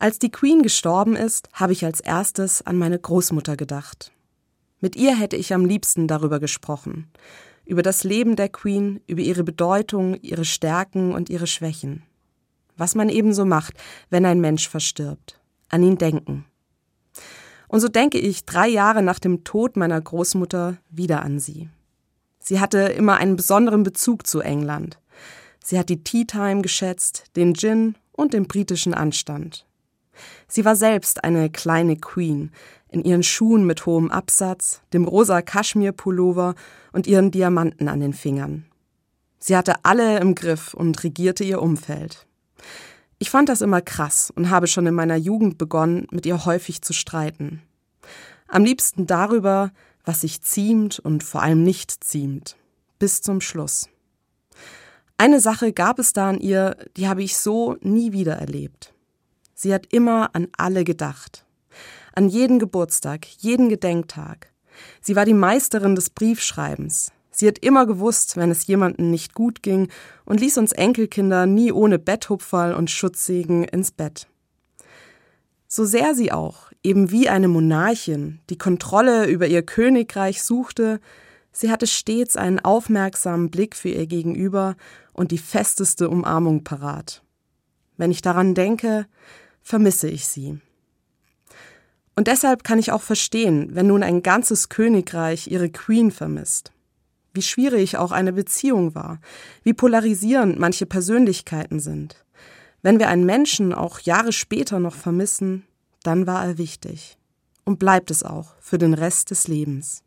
Als die Queen gestorben ist, habe ich als erstes an meine Großmutter gedacht. Mit ihr hätte ich am liebsten darüber gesprochen. Über das Leben der Queen, über ihre Bedeutung, ihre Stärken und ihre Schwächen. Was man ebenso macht, wenn ein Mensch verstirbt. An ihn denken. Und so denke ich drei Jahre nach dem Tod meiner Großmutter wieder an sie. Sie hatte immer einen besonderen Bezug zu England. Sie hat die Tea Time geschätzt, den Gin und den britischen Anstand. Sie war selbst eine kleine Queen, in ihren Schuhen mit hohem Absatz, dem rosa Kaschmirpullover und ihren Diamanten an den Fingern. Sie hatte alle im Griff und regierte ihr Umfeld. Ich fand das immer krass und habe schon in meiner Jugend begonnen, mit ihr häufig zu streiten. Am liebsten darüber, was sich ziemt und vor allem nicht ziemt. Bis zum Schluss. Eine Sache gab es da an ihr, die habe ich so nie wieder erlebt. Sie hat immer an alle gedacht. An jeden Geburtstag, jeden Gedenktag. Sie war die Meisterin des Briefschreibens. Sie hat immer gewusst, wenn es jemandem nicht gut ging und ließ uns Enkelkinder nie ohne Betthupferl und Schutzsegen ins Bett. So sehr sie auch, eben wie eine Monarchin, die Kontrolle über ihr Königreich suchte, sie hatte stets einen aufmerksamen Blick für ihr Gegenüber und die festeste Umarmung parat. Wenn ich daran denke, vermisse ich sie. Und deshalb kann ich auch verstehen, wenn nun ein ganzes Königreich ihre Queen vermisst. Wie schwierig auch eine Beziehung war, wie polarisierend manche Persönlichkeiten sind. Wenn wir einen Menschen auch Jahre später noch vermissen, dann war er wichtig. Und bleibt es auch für den Rest des Lebens.